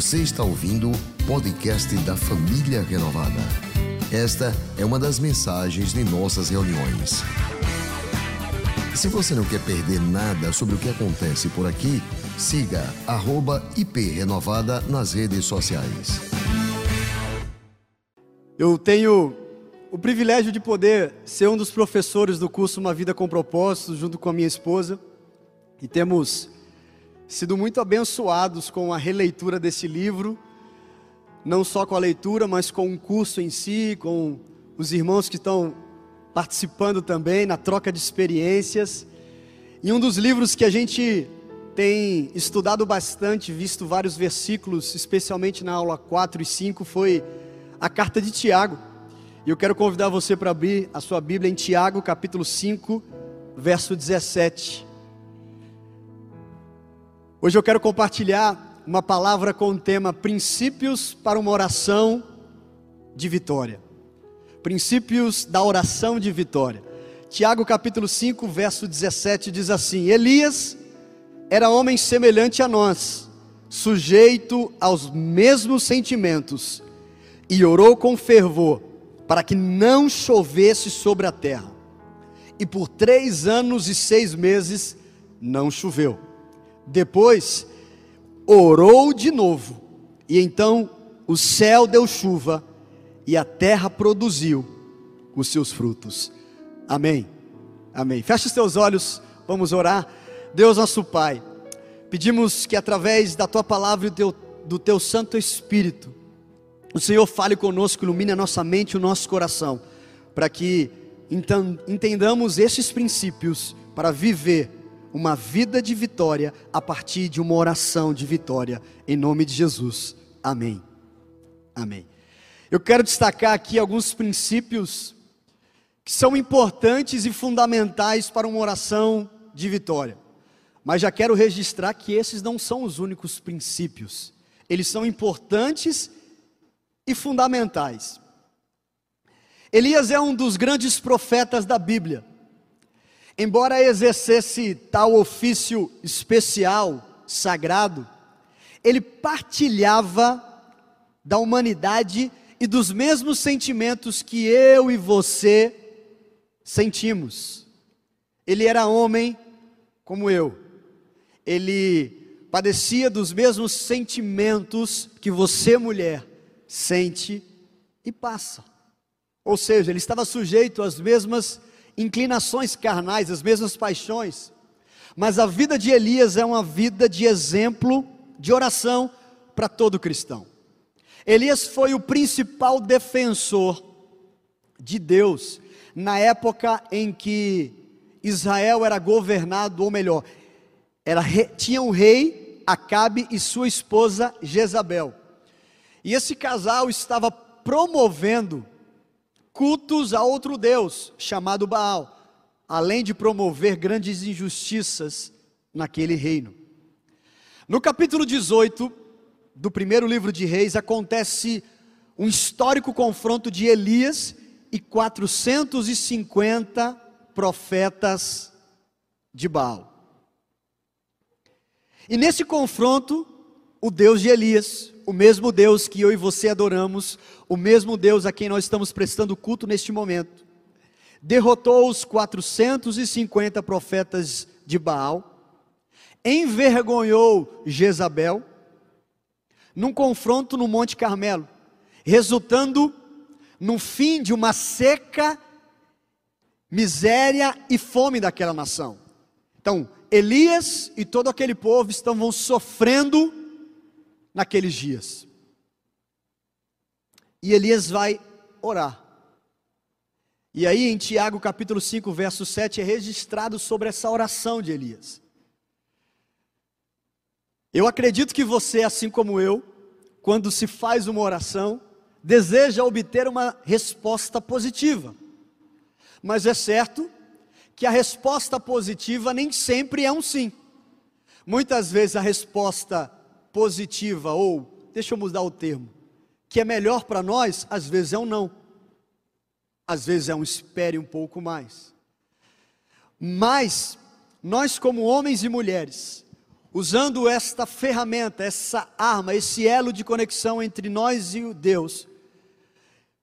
Você está ouvindo o podcast da Família Renovada. Esta é uma das mensagens de nossas reuniões. Se você não quer perder nada sobre o que acontece por aqui, siga @iprenovada nas redes sociais. Eu tenho o privilégio de poder ser um dos professores do curso Uma Vida com Propósito, junto com a minha esposa, e temos sido muito abençoados com a releitura desse livro, não só com a leitura, mas com o curso em si, com os irmãos que estão participando também na troca de experiências. E um dos livros que a gente tem estudado bastante, visto vários versículos, especialmente na aula 4 e 5, foi a carta de Tiago. E eu quero convidar você para abrir a sua Bíblia em Tiago, capítulo 5, verso 17. Hoje eu quero compartilhar uma palavra com o tema Princípios para uma oração de vitória. Princípios da oração de vitória. Tiago capítulo 5, verso 17 diz assim: Elias era homem semelhante a nós, sujeito aos mesmos sentimentos, e orou com fervor para que não chovesse sobre a terra. E por três anos e seis meses não choveu. Depois orou de novo, e então o céu deu chuva, e a terra produziu os seus frutos. Amém. Amém. Feche os teus olhos, vamos orar. Deus nosso Pai, pedimos que através da tua palavra e do teu, do teu Santo Espírito, o Senhor fale conosco, ilumine a nossa mente e o nosso coração, para que entendamos esses princípios para viver uma vida de vitória a partir de uma oração de vitória, em nome de Jesus. Amém. Amém. Eu quero destacar aqui alguns princípios que são importantes e fundamentais para uma oração de vitória. Mas já quero registrar que esses não são os únicos princípios. Eles são importantes e fundamentais. Elias é um dos grandes profetas da Bíblia. Embora exercesse tal ofício especial, sagrado, ele partilhava da humanidade e dos mesmos sentimentos que eu e você sentimos. Ele era homem como eu. Ele padecia dos mesmos sentimentos que você, mulher, sente e passa. Ou seja, ele estava sujeito às mesmas inclinações carnais, às mesmas paixões. Mas a vida de Elias é uma vida de exemplo de oração para todo cristão. Elias foi o principal defensor de Deus na época em que Israel era governado, ou melhor, era, tinha um rei, Acabe, e sua esposa Jezabel. E esse casal estava promovendo cultos a outro Deus, chamado Baal, além de promover grandes injustiças naquele reino. No capítulo 18 do primeiro livro de Reis, acontece um histórico confronto de Elias e 450 profetas de Baal. E nesse confronto, o Deus de Elias, o mesmo Deus que eu e você adoramos, o mesmo Deus a quem nós estamos prestando culto neste momento, derrotou os 450 profetas de Baal, envergonhou Jezabel, num confronto no Monte Carmelo, resultando no fim de uma seca, miséria e fome daquela nação. Então, Elias e todo aquele povo estavam sofrendo naqueles dias. E Elias vai orar. E aí em Tiago capítulo 5, verso 7 é registrado sobre essa oração de Elias. Eu acredito que você, assim como eu, quando se faz uma oração, deseja obter uma resposta positiva. Mas é certo que a resposta positiva nem sempre é um sim. Muitas vezes a resposta positiva, ou, deixa eu mudar o termo, que é melhor para nós, às vezes é um não. Às vezes é um espere um pouco mais. Mas, nós como homens e mulheres, usando esta ferramenta, essa arma, esse elo de conexão entre nós e o Deus,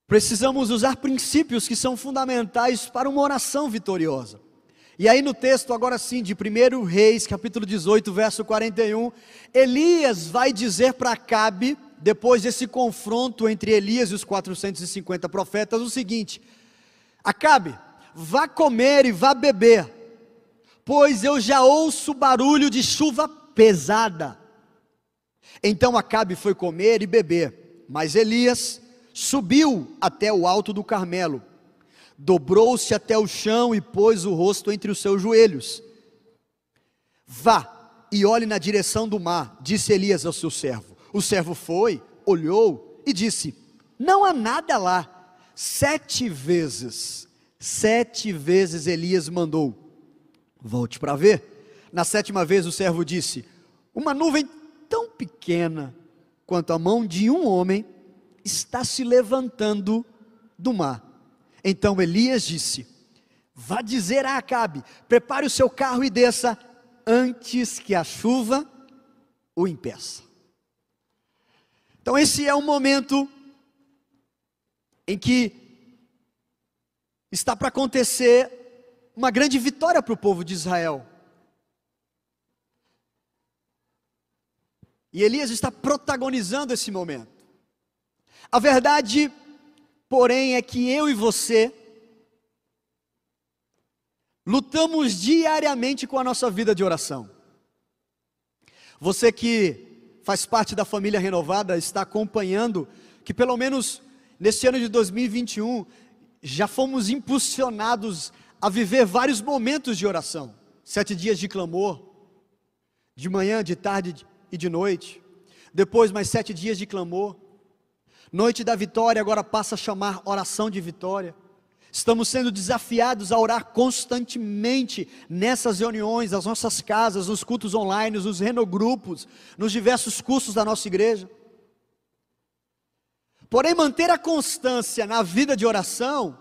precisamos usar princípios que são fundamentais para uma oração vitoriosa. E aí no texto, agora sim, de 1 Reis, capítulo 18, verso 41, Elias vai dizer para Acabe, depois desse confronto entre Elias e os 450 profetas, o seguinte: Acabe, vá comer e vá beber, pois eu já ouço barulho de chuva pesada. Então Acabe foi comer e beber, mas Elias subiu até o alto do Carmelo, dobrou-se até o chão e pôs o rosto entre os seus joelhos. Vá e olhe na direção do mar, disse Elias ao seu servo. O servo foi, olhou e disse: Não há nada lá. Sete vezes, sete vezes Elias mandou: Volte para ver. Na sétima vez o servo disse: Uma nuvem tão pequena quanto a mão de um homem está se levantando do mar. Então Elias disse: Vá dizer a Acabe: prepare o seu carro e desça antes que a chuva o impeça. Então, esse é um momento em que está para acontecer uma grande vitória para o povo de Israel. E Elias está protagonizando esse momento. A verdade, porém, é que eu e você lutamos diariamente com a nossa vida de oração. Você que faz parte da família renovada está acompanhando que, pelo menos nesse ano de 2021, já fomos impulsionados a viver vários momentos de oração. Sete dias de clamor, de manhã, de tarde e de noite. Depois, mais sete dias de clamor. Noite da vitória agora passa a chamar oração de vitória. Estamos sendo desafiados a orar constantemente nessas reuniões, nas nossas casas, nos cultos online, nos renogrupos, nos diversos cursos da nossa igreja. Porém, manter a constância na vida de oração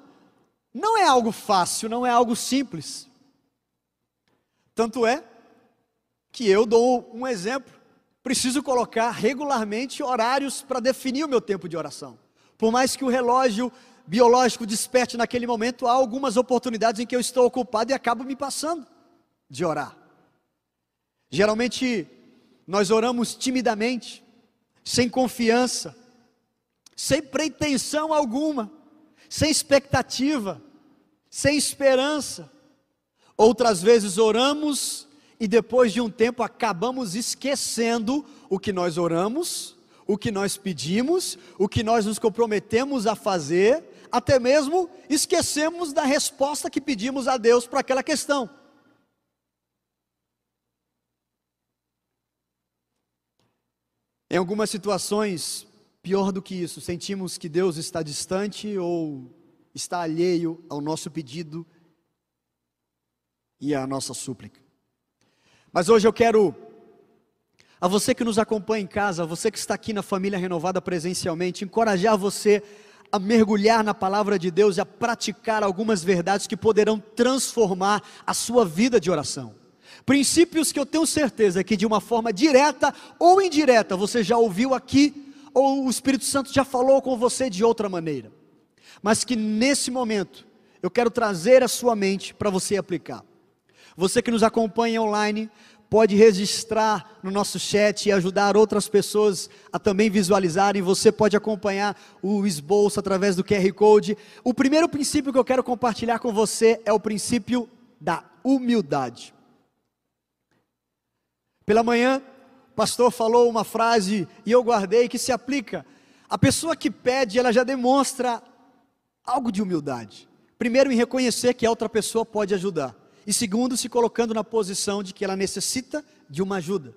não é algo fácil, não é algo simples. Tanto é que eu dou um exemplo preciso colocar regularmente horários para definir o meu tempo de oração. Por mais que o relógio biológico desperte naquele momento, há algumas oportunidades em que eu estou ocupado e acabo me passando de orar. Geralmente, nós oramos timidamente, sem confiança, sem pretensão alguma, sem expectativa, sem esperança. Outras vezes oramos e depois de um tempo acabamos esquecendo o que nós oramos, o que nós pedimos, o que nós nos comprometemos a fazer, até mesmo esquecemos da resposta que pedimos a Deus para aquela questão. Em algumas situações, pior do que isso, sentimos que Deus está distante ou está alheio ao nosso pedido e à nossa súplica. Mas hoje eu quero, a você que nos acompanha em casa, a você que está aqui na família renovada presencialmente, encorajar você a mergulhar na palavra de Deus e a praticar algumas verdades que poderão transformar a sua vida de oração. Princípios que eu tenho certeza que de uma forma direta ou indireta você já ouviu aqui, ou o Espírito Santo já falou com você de outra maneira. Mas que nesse momento eu quero trazer a sua mente para você aplicar. Você que nos acompanha online, pode registrar no nosso chat e ajudar outras pessoas a também visualizarem. Você pode acompanhar o esboço através do QR Code. O primeiro princípio que eu quero compartilhar com você é o princípio da humildade. Pela manhã, o pastor falou uma frase e eu guardei que se aplica. A pessoa que pede, ela já demonstra algo de humildade. Primeiro, em reconhecer que a outra pessoa pode ajudar e segundo, se colocando na posição de que ela necessita de uma ajuda.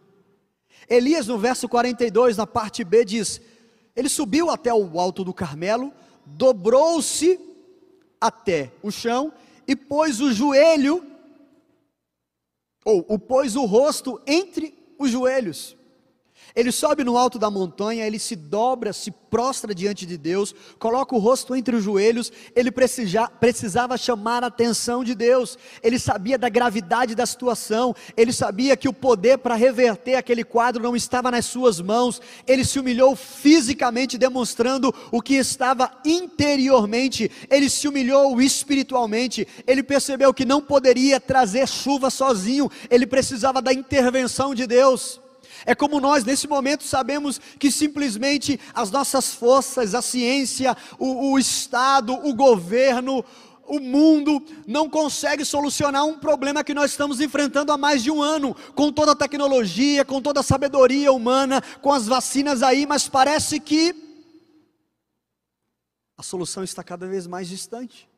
Elias, no verso 42, na parte B, diz: Ele subiu até o alto do Carmelo, dobrou-se até o chão e pôs o joelho, ou o pôs o rosto entre os joelhos. Ele sobe no alto da montanha, ele se dobra, se prostra diante de Deus, coloca o rosto entre os joelhos, ele precisava chamar a atenção de Deus, ele sabia da gravidade da situação, ele sabia que o poder para reverter aquele quadro não estava nas suas mãos, ele se humilhou fisicamente, demonstrando o que estava interiormente, ele se humilhou espiritualmente, ele percebeu que não poderia trazer chuva sozinho, ele precisava da intervenção de Deus. É como nós, nesse momento, sabemos que simplesmente as nossas forças, a ciência, o, o Estado, o governo, o mundo não consegue solucionar um problema que nós estamos enfrentando há mais de um ano, com toda a tecnologia, com toda a sabedoria humana, com as vacinas aí, mas parece que a solução está cada vez mais distante.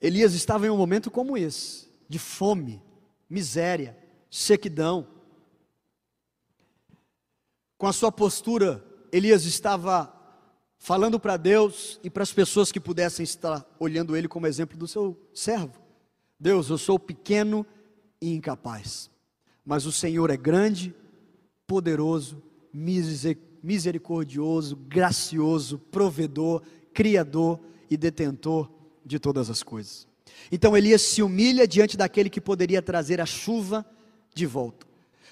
Elias estava em um momento como esse, de fome, miséria, sequidão. Com a sua postura, Elias estava falando para Deus e para as pessoas que pudessem estar olhando ele como exemplo do seu servo. Deus, eu sou pequeno e incapaz, mas o Senhor é grande, poderoso, misericordioso, gracioso, provedor, criador e detentor de todas as coisas. Então Elias se humilha diante daquele que poderia trazer a chuva de volta.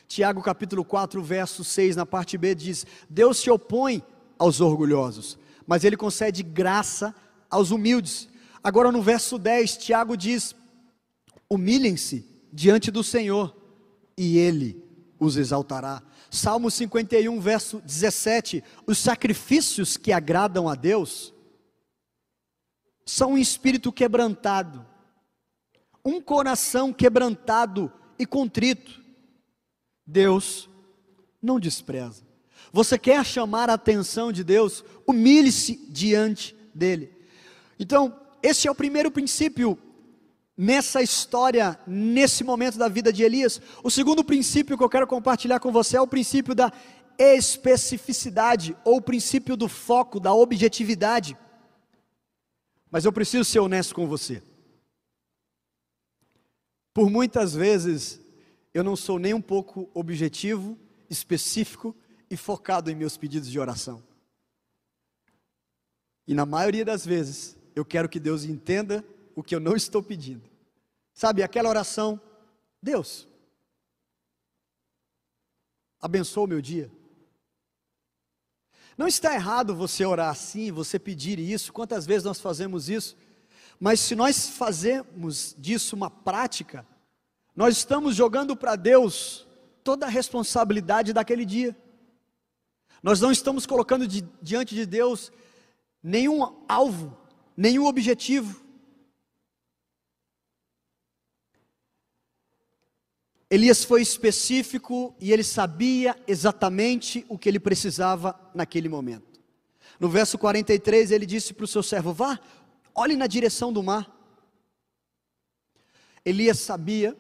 Tiago capítulo 4, verso 6, na parte B diz: Deus se opõe aos orgulhosos, mas ele concede graça aos humildes. Agora no verso 10, Tiago diz: Humilhem-se diante do Senhor, e ele os exaltará. Salmo 51, verso 17: Os sacrifícios que agradam a Deus são um espírito quebrantado, um coração quebrantado e contrito, Deus não despreza. Você quer chamar a atenção de Deus? Humilhe-se diante dele. Então, esse é o primeiro princípio nessa história, nesse momento da vida de Elias. O segundo princípio que eu quero compartilhar com você é o princípio da especificidade, ou o princípio do foco, da objetividade. Mas eu preciso ser honesto com você. Por muitas vezes, eu não sou nem um pouco objetivo, específico e focado em meus pedidos de oração. E na maioria das vezes, eu quero que Deus entenda o que eu não estou pedindo. Sabe, aquela oração, Deus, abençoa o meu dia. Não está errado você orar assim, você pedir isso, quantas vezes nós fazemos isso? Mas se nós fazemos disso uma prática, nós estamos jogando para Deus toda a responsabilidade daquele dia. Nós não estamos colocando de, diante de Deus nenhum alvo, nenhum objetivo. Elias foi específico e ele sabia exatamente o que ele precisava naquele momento. No verso 43, ele disse para o seu servo: Vá, olhe na direção do mar. Elias sabia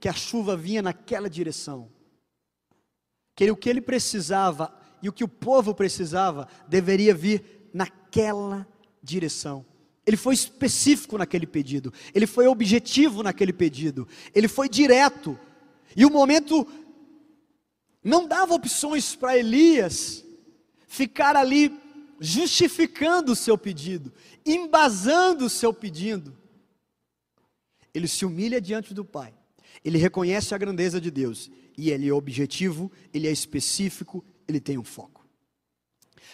que a chuva vinha naquela direção, que o que ele precisava e o que o povo precisava deveria vir naquela direção. Ele foi específico naquele pedido, ele foi objetivo naquele pedido, ele foi direto. E o momento não dava opções para Elias ficar ali justificando o seu pedido, embasando o seu pedido. Ele se humilha diante do Pai, ele reconhece a grandeza de Deus, e ele é objetivo, ele é específico, ele tem um foco.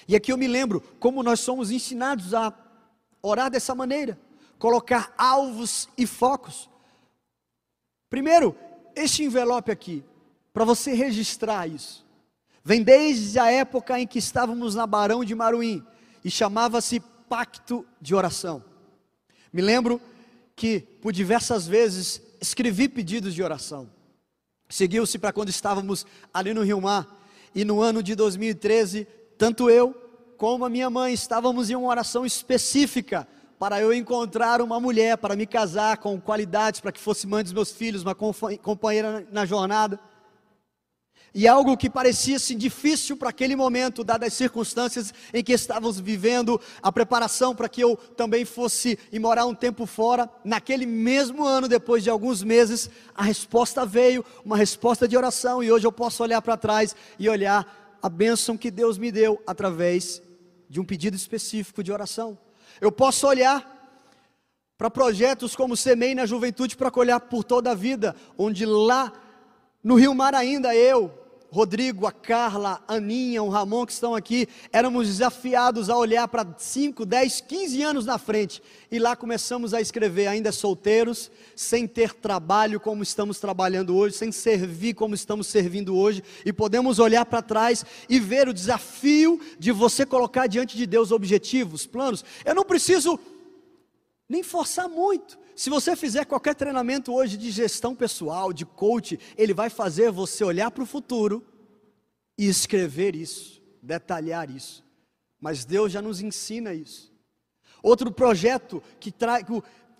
E aqui eu me lembro como nós somos ensinados a orar dessa maneira, colocar alvos e focos. Primeiro, este envelope aqui, para você registrar isso, vem desde a época em que estávamos na Barão de Maruim e chamava-se Pacto de Oração. Me lembro que por diversas vezes escrevi pedidos de oração. Seguiu-se para quando estávamos ali no Rio Mar e no ano de 2013, tanto eu como a minha mãe estávamos em uma oração específica para eu encontrar uma mulher para me casar com qualidades para que fosse mãe dos meus filhos, uma companheira na jornada. E algo que parecia assim, difícil para aquele momento, dadas as circunstâncias em que estávamos vivendo, a preparação para que eu também fosse e morar um tempo fora, naquele mesmo ano, depois de alguns meses, a resposta veio, uma resposta de oração, e hoje eu posso olhar para trás e olhar a bênção que Deus me deu através de um pedido específico de oração. Eu posso olhar para projetos como Semei na Juventude para colher por toda a vida, onde lá no Rio Mar ainda eu, Rodrigo, a Carla, a Aninha, o Ramon que estão aqui, éramos desafiados a olhar para 5, 10, 15 anos na frente. E lá começamos a escrever, ainda solteiros, sem ter trabalho como estamos trabalhando hoje, sem servir como estamos servindo hoje. E podemos olhar para trás e ver o desafio de você colocar diante de Deus objetivos, planos. Eu não preciso nem forçar muito. Se você fizer qualquer treinamento hoje de gestão pessoal, de coach, ele vai fazer você olhar para o futuro e escrever isso, detalhar isso. Mas Deus já nos ensina isso. Outro projeto que,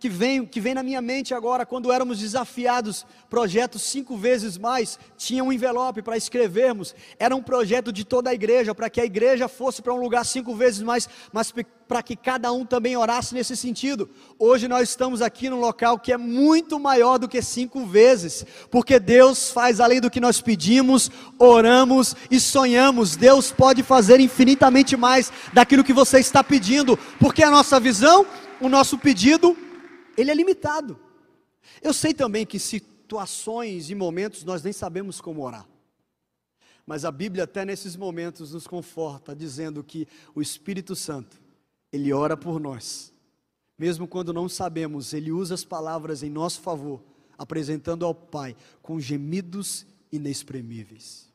que vem, que vem na minha mente agora, quando éramos desafiados, projetos cinco vezes mais, tinha um envelope para escrevermos, era um projeto de toda a igreja, para que a igreja fosse para um lugar cinco vezes mais, mas para que cada um também orasse nesse sentido. Hoje nós estamos aqui num local que é muito maior do que cinco vezes, porque Deus faz além do que nós pedimos, oramos e sonhamos. Deus pode fazer infinitamente mais daquilo que você está pedindo, porque a nossa visão, o nosso pedido ele é limitado. Eu sei também que situações e momentos nós nem sabemos como orar. Mas a Bíblia até nesses momentos nos conforta dizendo que o Espírito Santo, ele ora por nós. Mesmo quando não sabemos, ele usa as palavras em nosso favor, apresentando ao Pai com gemidos inexprimíveis.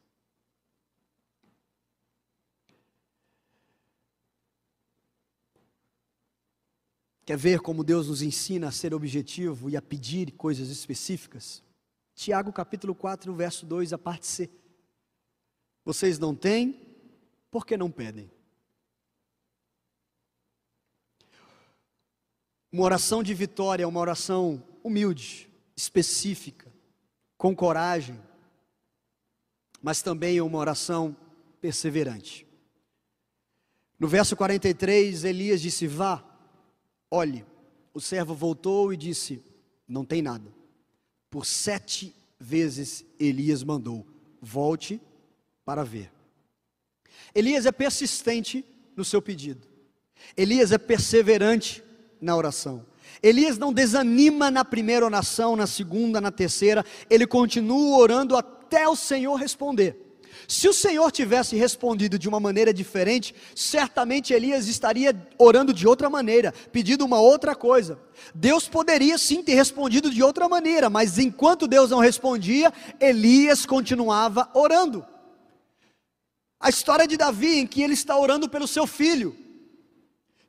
Quer ver como Deus nos ensina a ser objetivo e a pedir coisas específicas? Tiago capítulo 4, verso 2, a parte C. Vocês não têm, porque não pedem. Uma oração de vitória é uma oração humilde, específica, com coragem, mas também é uma oração perseverante. No verso 43, Elias disse: Vá, Olhe, o servo voltou e disse: Não tem nada. Por sete vezes Elias mandou: Volte para ver. Elias é persistente no seu pedido. Elias é perseverante na oração. Elias não desanima na primeira oração, na segunda, na terceira, ele continua orando até o Senhor responder. Se o Senhor tivesse respondido de uma maneira diferente, certamente Elias estaria orando de outra maneira, pedindo uma outra coisa. Deus poderia sim ter respondido de outra maneira, mas enquanto Deus não respondia, Elias continuava orando. A história de Davi, em que ele está orando pelo seu filho,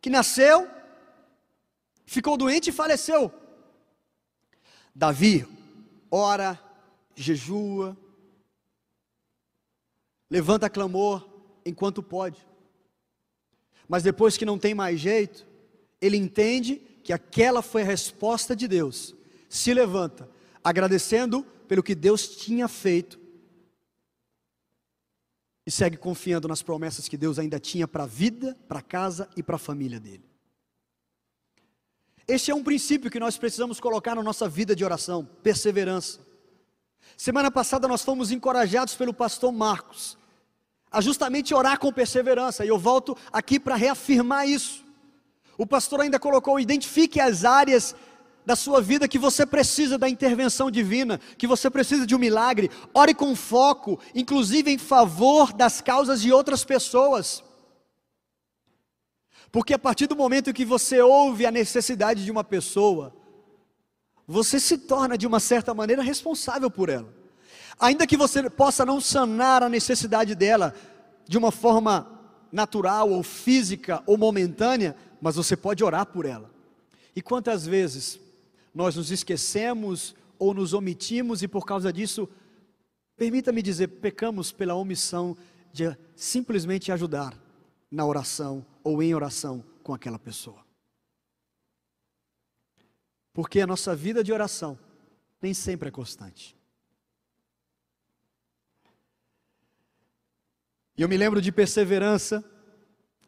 que nasceu, ficou doente e faleceu. Davi ora, jejua, levanta clamor enquanto pode. Mas depois que não tem mais jeito, ele entende que aquela foi a resposta de Deus. Se levanta, agradecendo pelo que Deus tinha feito. E segue confiando nas promessas que Deus ainda tinha para a vida, para a casa e para a família dele. Este é um princípio que nós precisamos colocar na nossa vida de oração: perseverança. Semana passada nós fomos encorajados pelo pastor Marcos a justamente orar com perseverança, e eu volto aqui para reafirmar isso. O pastor ainda colocou: identifique as áreas da sua vida que você precisa da intervenção divina, que você precisa de um milagre. Ore com foco, inclusive em favor das causas de outras pessoas. Porque a partir do momento que você ouve a necessidade de uma pessoa, você se torna de uma certa maneira responsável por ela. Ainda que você possa não sanar a necessidade dela de uma forma natural ou física ou momentânea, mas você pode orar por ela. E quantas vezes nós nos esquecemos ou nos omitimos e por causa disso, permita-me dizer, pecamos pela omissão de simplesmente ajudar na oração ou em oração com aquela pessoa. Porque a nossa vida de oração nem sempre é constante. E eu me lembro de perseverança,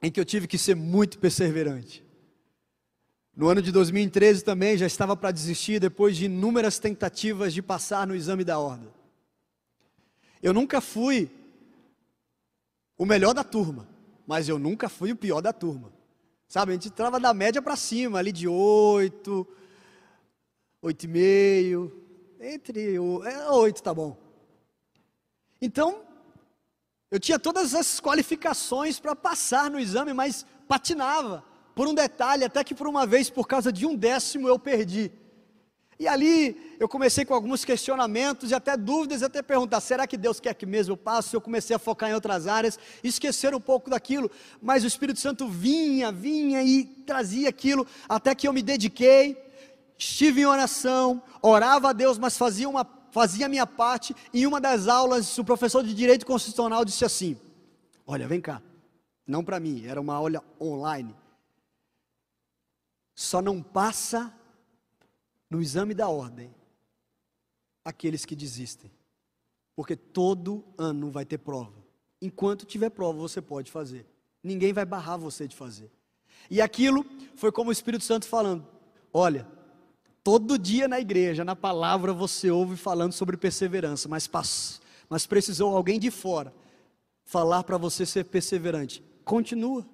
em que eu tive que ser muito perseverante. No ano de 2013 também já estava para desistir depois de inúmeras tentativas de passar no exame da ordem. Eu nunca fui o melhor da turma, mas eu nunca fui o pior da turma. Sabe, a gente entrava da média para cima, ali de 8, 8,5, entre 8 é, tá bom. Então, eu tinha todas as qualificações para passar no exame, mas patinava por um detalhe, até que por uma vez, por causa de um décimo, eu perdi. E ali eu comecei com alguns questionamentos e até dúvidas, até perguntar: será que Deus quer que mesmo eu passe? Eu comecei a focar em outras áreas, esquecer um pouco daquilo, mas o Espírito Santo vinha, vinha e trazia aquilo, até que eu me dediquei, estive em oração, orava a Deus, mas fazia, uma, fazia a minha parte. Em uma das aulas, o professor de Direito Constitucional disse assim: Olha, vem cá, não para mim, era uma aula online. Só não passa no exame da ordem aqueles que desistem. Porque todo ano vai ter prova. Enquanto tiver prova, você pode fazer. Ninguém vai barrar você de fazer. E aquilo foi como o Espírito Santo falando: olha, todo dia na igreja, na palavra, você ouve falando sobre perseverança, mas, mas precisou alguém de fora falar para você ser perseverante. Continua.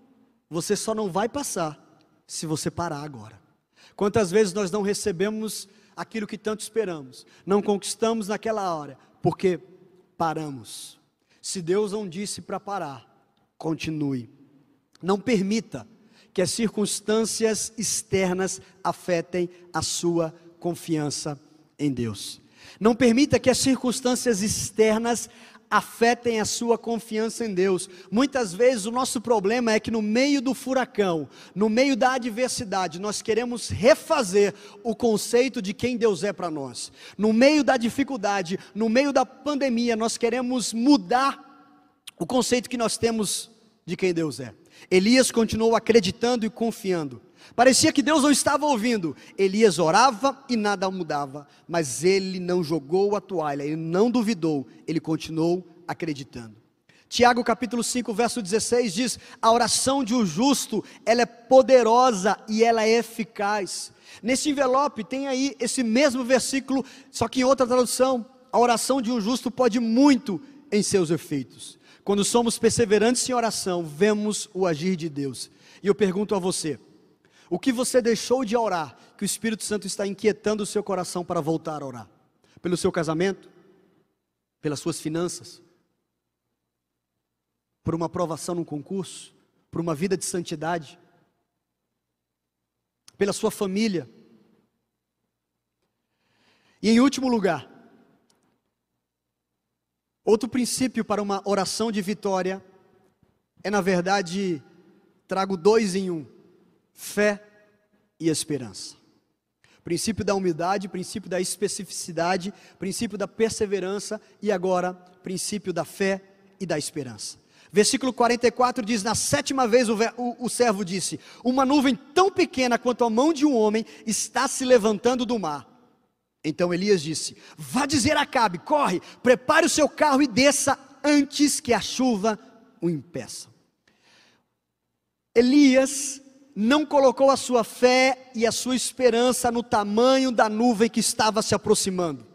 Você só não vai passar se você parar agora. Quantas vezes nós não recebemos aquilo que tanto esperamos, não conquistamos naquela hora, porque paramos. Se Deus não disse para parar, continue. Não permita que as circunstâncias externas afetem a sua confiança em Deus. Não permita que as circunstâncias externas afetem a sua confiança em Deus. Muitas vezes o nosso problema é que no meio do furacão, no meio da adversidade, nós queremos refazer o conceito de quem Deus é para nós. No meio da dificuldade, no meio da pandemia, nós queremos mudar o conceito que nós temos de quem Deus é. Elias continuou acreditando e confiando. Parecia que Deus não estava ouvindo. Elias orava e nada mudava, mas ele não jogou a toalha, ele não duvidou, ele continuou acreditando. Tiago capítulo 5, verso 16 diz: "A oração de um justo, ela é poderosa e ela é eficaz". Nesse envelope tem aí esse mesmo versículo, só que em outra tradução, a oração de um justo pode muito em seus efeitos. Quando somos perseverantes em oração, vemos o agir de Deus. E eu pergunto a você: o que você deixou de orar, que o Espírito Santo está inquietando o seu coração para voltar a orar? Pelo seu casamento? Pelas suas finanças? Por uma aprovação num concurso? Por uma vida de santidade? Pela sua família? E em último lugar, outro princípio para uma oração de vitória é, na verdade, trago dois em um fé e esperança. Princípio da humildade, princípio da especificidade, princípio da perseverança e agora princípio da fé e da esperança. Versículo 44 diz: Na sétima vez o, o, o, servo disse: Uma nuvem tão pequena quanto a mão de um homem está se levantando do mar. Então Elias disse: Vá dizer a Cabe, corre, prepare o seu carro e desça antes que a chuva o impeça. Elias não colocou a sua fé e a sua esperança no tamanho da nuvem que estava se aproximando.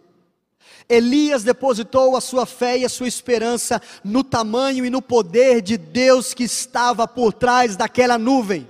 Elias depositou a sua fé e a sua esperança no tamanho e no poder de Deus que estava por trás daquela nuvem.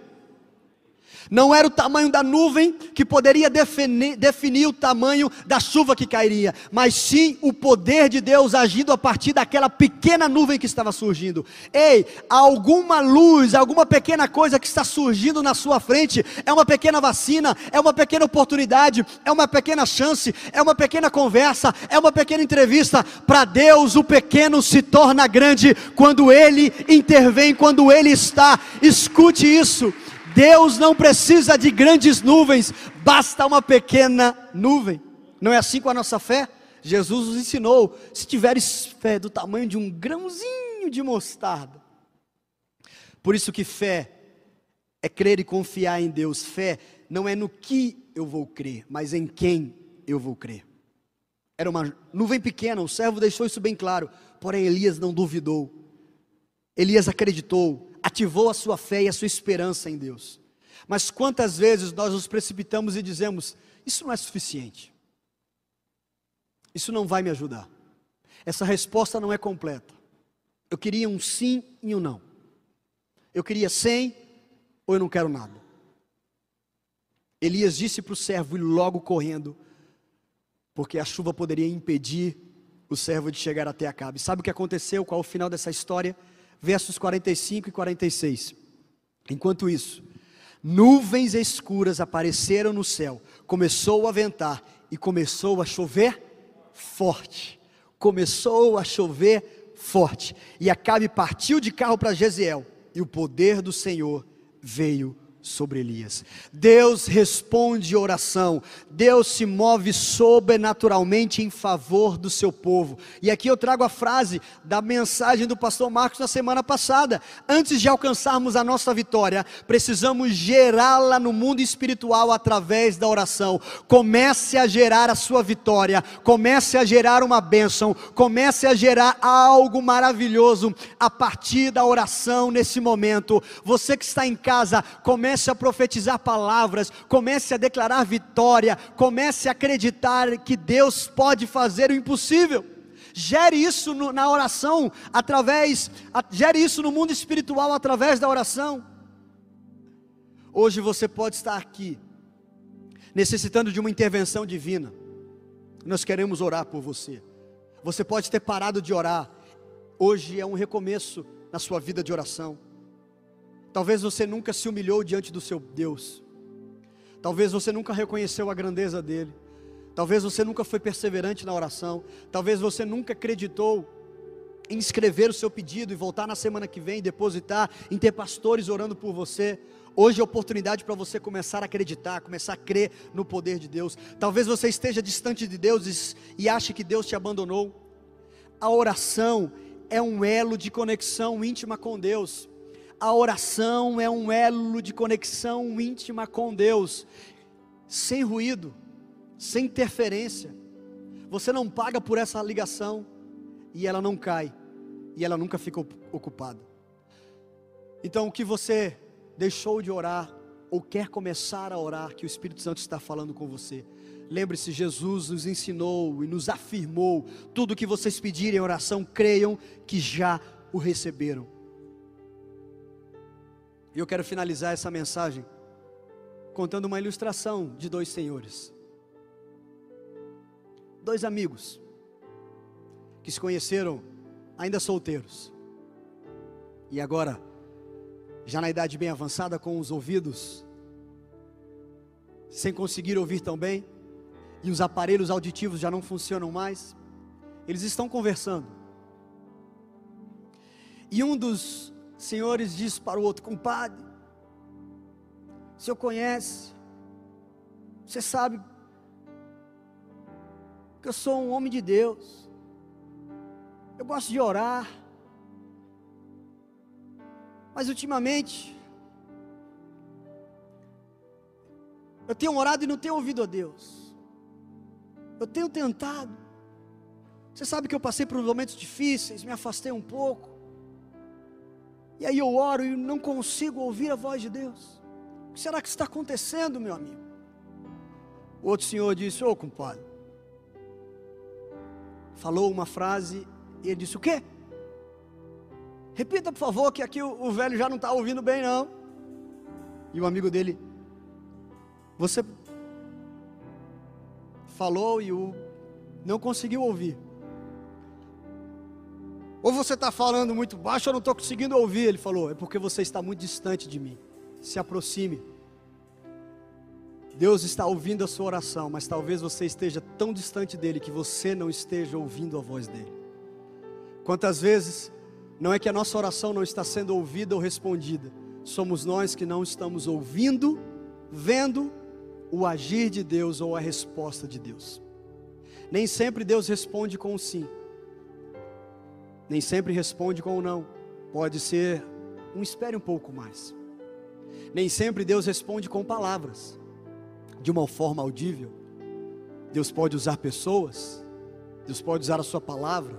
Não era o tamanho da nuvem que poderia definir, definir, o tamanho da chuva que cairia, mas sim o poder de Deus agindo a partir daquela pequena nuvem que estava surgindo. Ei, alguma luz, alguma pequena coisa que está surgindo na sua frente, é uma pequena vacina, é uma pequena oportunidade, é uma pequena chance, é uma pequena conversa, é uma pequena entrevista. Para Deus, o pequeno se torna grande quando Ele intervém, quando Ele está. Escute isso. Deus não precisa de grandes nuvens, basta uma pequena nuvem. Não é assim com a nossa fé? Jesus nos ensinou: se tiveres fé do tamanho de um grãozinho de mostarda. Por isso que fé é crer e confiar em Deus. Fé não é no que eu vou crer, mas em quem eu vou crer. Era uma nuvem pequena, o servo deixou isso bem claro, porém Elias não duvidou. Elias acreditou, ativou a sua fé e a sua esperança em Deus. Mas quantas vezes nós nos precipitamos e dizemos: Isso não é suficiente, isso não vai me ajudar, essa resposta não é completa. Eu queria um sim e um não. Eu queria sem ou eu não quero nada. Elias disse para o servo ir logo correndo, porque a chuva poderia impedir o servo de chegar até Acabe. Sabe o que aconteceu? Qual o final dessa história? Versos 45 e 46. Enquanto isso, nuvens escuras apareceram no céu, começou a ventar e começou a chover forte. Começou a chover forte. E Acabe partiu de carro para Jezeel, e o poder do Senhor veio sobre Elias. Deus responde oração, Deus se move sobrenaturalmente em favor do seu povo. E aqui eu trago a frase da mensagem do pastor Marcos na semana passada. Antes de alcançarmos a nossa vitória, precisamos gerá-la no mundo espiritual através da oração. Comece a gerar a sua vitória, comece a gerar uma bênção, comece a gerar algo maravilhoso a partir da oração nesse momento. Você que está em casa, comece comece a profetizar palavras, comece a declarar vitória, comece a acreditar que Deus pode fazer o impossível. Gere isso no, na oração, através, a, gere isso no mundo espiritual através da oração. Hoje você pode estar aqui, necessitando de uma intervenção divina. Nós queremos orar por você. Você pode ter parado de orar. Hoje é um recomeço na sua vida de oração. Talvez você nunca se humilhou diante do seu Deus. Talvez você nunca reconheceu a grandeza dele. Talvez você nunca foi perseverante na oração. Talvez você nunca acreditou em escrever o seu pedido e voltar na semana que vem, depositar, em ter pastores orando por você. Hoje é oportunidade para você começar a acreditar, começar a crer no poder de Deus. Talvez você esteja distante de Deus e ache que Deus te abandonou. A oração é um elo de conexão íntima com Deus a oração é um elo de conexão íntima com Deus, sem ruído, sem interferência. Você não paga por essa ligação e ela não cai, e ela nunca fica ocupada. Então, o que você deixou de orar ou quer começar a orar, que o Espírito Santo está falando com você. Lembre-se, Jesus nos ensinou e nos afirmou: tudo que vocês pedirem em oração, creiam que já o receberam. E eu quero finalizar essa mensagem contando uma ilustração de dois senhores. Dois amigos que se conheceram ainda solteiros. E agora, já na idade bem avançada, com os ouvidos sem conseguir ouvir tão bem, e os aparelhos auditivos já não funcionam mais, eles estão conversando. E um dos senhores disse para o outro: compadre, o senhor conhece, você sabe que eu sou um homem de Deus, eu gosto de orar, mas ultimamente eu tenho orado e não tenho ouvido a Deus, eu tenho tentado. Você sabe que eu passei por momentos difíceis, me afastei um pouco. E aí eu oro e não consigo ouvir a voz de Deus. O que será que está acontecendo, meu amigo? O outro senhor disse: Ô oh, compadre, falou uma frase e ele disse: O quê? Repita, por favor, que aqui o, o velho já não está ouvindo bem, não. E o amigo dele, você falou e o não conseguiu ouvir. Ou você está falando muito baixo, eu não estou conseguindo ouvir. Ele falou: É porque você está muito distante de mim. Se aproxime. Deus está ouvindo a sua oração, mas talvez você esteja tão distante dele que você não esteja ouvindo a voz dele. Quantas vezes não é que a nossa oração não está sendo ouvida ou respondida, somos nós que não estamos ouvindo, vendo o agir de Deus ou a resposta de Deus. Nem sempre Deus responde com um sim. Nem sempre responde com um não. Pode ser um espere um pouco mais. Nem sempre Deus responde com palavras, de uma forma audível. Deus pode usar pessoas, Deus pode usar a sua palavra,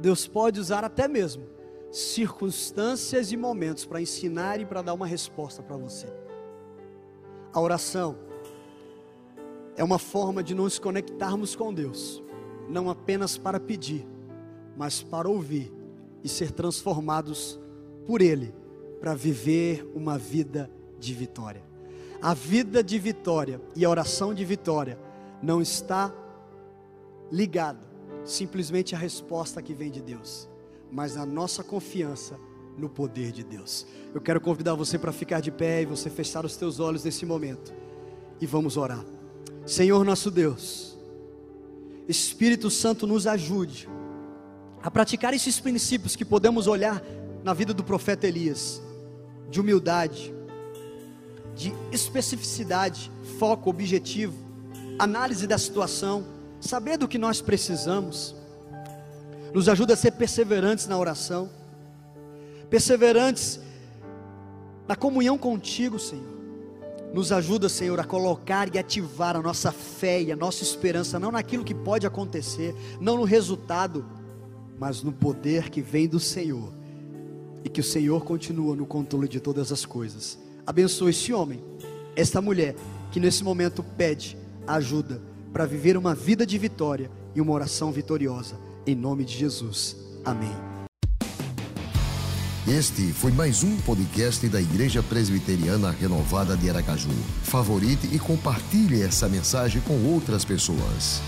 Deus pode usar até mesmo circunstâncias e momentos para ensinar e para dar uma resposta para você. A oração é uma forma de nos conectarmos com Deus, não apenas para pedir, mas para ouvir e ser transformados por Ele, para viver uma vida de vitória. A vida de vitória e a oração de vitória não está ligado simplesmente à resposta que vem de Deus, mas a nossa confiança no poder de Deus. Eu quero convidar você para ficar de pé e você fechar os teus olhos nesse momento e vamos orar. Senhor nosso Deus, Espírito Santo nos ajude a praticar esses princípios que podemos olhar na vida do profeta Elias, de humildade, de especificidade, foco, objetivo, análise da situação, saber do que nós precisamos. Nos ajuda a ser perseverantes na oração, perseverantes na comunhão contigo, Senhor. Nos ajuda, Senhor, a colocar e ativar a nossa fé e a nossa esperança, não naquilo que pode acontecer, não no resultado, mas no poder que vem do Senhor. E que o Senhor continua no controle de todas as coisas. Abençoe esse homem, esta mulher, que nesse momento pede ajuda para viver uma vida de vitória e uma oração vitoriosa. Em nome de Jesus. Amém. Este foi mais um podcast da Igreja Presbiteriana Renovada de Aracaju. Favorite e compartilhe essa mensagem com outras pessoas.